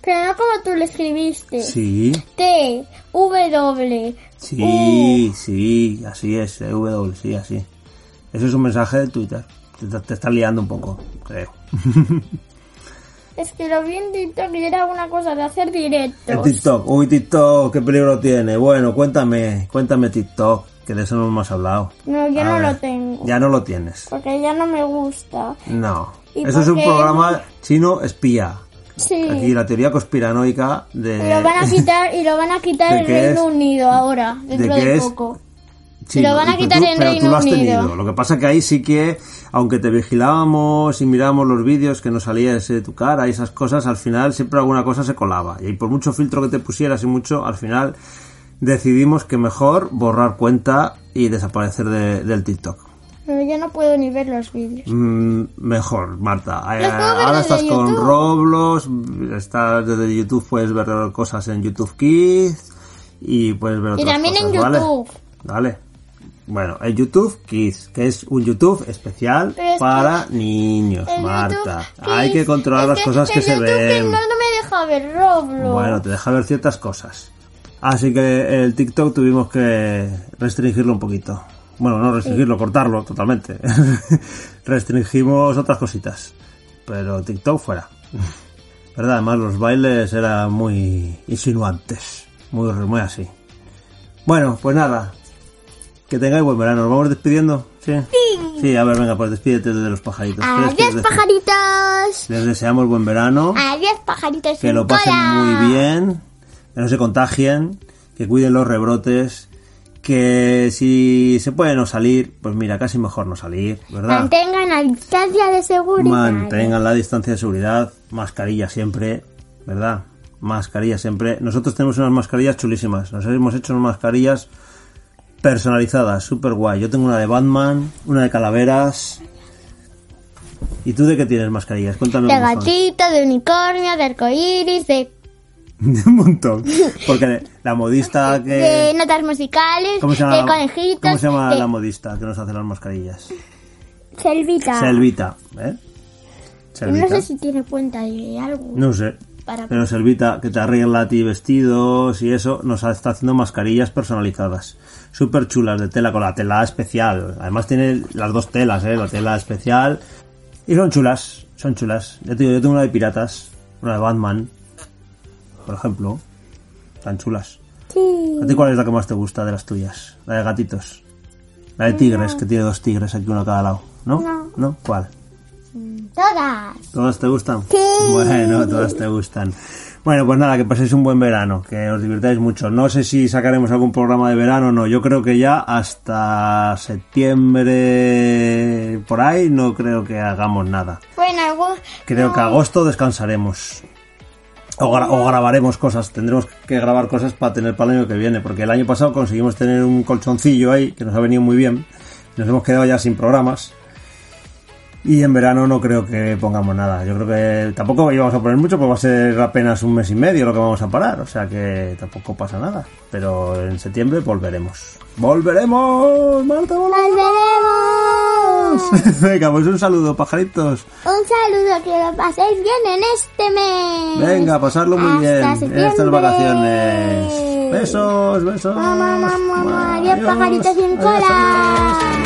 Pero no como tú lo escribiste. Sí, T, W. sí, sí, así es, eh, W, sí, así. Eso es un mensaje de Twitter. Te, te estás liando un poco, creo. Es que lo vi en TikTok y era una cosa de hacer directos. TikTok, uy TikTok, qué peligro tiene. Bueno, cuéntame, cuéntame TikTok, que de eso no hemos hablado. No, yo A no ver, lo tengo. Ya no lo tienes. Porque ya no me gusta. No. ¿Y Eso es un programa chino espía. Sí. Aquí la teoría conspiranoica de... Y lo van a quitar, y lo van a quitar ¿De en Reino es? Unido ahora, dentro de es? poco. Sí, lo van a pero quitar tú- en pero tú Reino lo has Unido. tenido. Lo que pasa que ahí sí que, aunque te vigilábamos y mirábamos los vídeos que no salía ese de tu cara y esas cosas, al final siempre alguna cosa se colaba. Y por mucho filtro que te pusieras y mucho, al final decidimos que mejor borrar cuenta y desaparecer de- del TikTok. Pero yo no puedo ni ver los vídeos. Mm, mejor, Marta. Eh, ahora estás con YouTube. Roblox, estás desde YouTube, puedes ver cosas en YouTube Kids y puedes ver Y otras también en cosas, ¿vale? YouTube. Vale. Bueno, el YouTube Kids, que es un YouTube especial es para niños, Marta. YouTube Hay que controlar es las cosas que se YouTube ven. No, no me deja ver Roblox. Bueno, te deja ver ciertas cosas. Así que el TikTok tuvimos que restringirlo un poquito. Bueno, no restringirlo, cortarlo totalmente. Restringimos otras cositas. Pero TikTok fuera. ¿Verdad? Además los bailes eran muy insinuantes. Muy, muy así. Bueno, pues nada. Que tengáis buen verano. ¿Nos vamos despidiendo? ¿Sí? Sí. a ver, venga, pues despídete de los pajaritos. ¿Qué les Adiós, pajaritos. Les deseamos buen verano Adiós, pajaritos. que lo pasen muy bien, que no se contagien, que cuiden los rebrotes, que si se puede no salir, pues mira, casi mejor no salir, ¿verdad? Mantengan la distancia de seguridad. Mantengan la distancia de seguridad, mascarilla siempre, ¿verdad? Mascarilla siempre. Nosotros tenemos unas mascarillas chulísimas, nos hemos hecho unas mascarillas personalizadas, súper guay. Yo tengo una de Batman, una de calaveras. ¿Y tú de qué tienes mascarillas? Cuéntame De gatito, de unicornio, de arcoíris, de, un montón. Porque la modista que... de notas musicales, ¿Cómo se llama, de la- conejitos, ¿Cómo se llama de la modista que nos hace las mascarillas? selvita. Selvita, ¿eh? No sé si tiene cuenta de algo. No sé. para... Pero Selvita, que te arregla a ti vestidos y eso, nos está haciendo mascarillas personalizadas. Súper chulas de tela, con la tela especial. Además tiene las dos telas, ¿eh? La tela especial. Y son chulas, son chulas. Te digo, yo tengo una de piratas, una de Batman, por ejemplo. Tan chulas. Sí. ¿A ti cuál es la que más te gusta de las tuyas? La de gatitos. La de tigres, que tiene dos tigres aquí uno a cada lado. ¿No? No. ¿No? ¿Cuál? Todas. ¿Todas te gustan? Sí. Bueno, todas te gustan. Bueno, pues nada, que paséis un buen verano, que os divirtáis mucho. No sé si sacaremos algún programa de verano o no. Yo creo que ya hasta septiembre por ahí no creo que hagamos nada. Bueno, Creo que agosto descansaremos. O, gra- o grabaremos cosas. Tendremos que grabar cosas para tener para el año que viene. Porque el año pasado conseguimos tener un colchoncillo ahí que nos ha venido muy bien. Nos hemos quedado ya sin programas. Y en verano no creo que pongamos nada. Yo creo que tampoco íbamos a poner mucho, porque va a ser apenas un mes y medio lo que vamos a parar. O sea que tampoco pasa nada. Pero en septiembre volveremos. ¡Volveremos! ¡Marta, volveremos! Venga, pues un saludo, pajaritos. Un saludo, que lo paséis bien en este mes. Venga, pasarlo muy Hasta bien en estas vacaciones. Besos, besos. Mamá, mamá, mamá. Adiós, Adiós, pajaritos sin cola. adiós.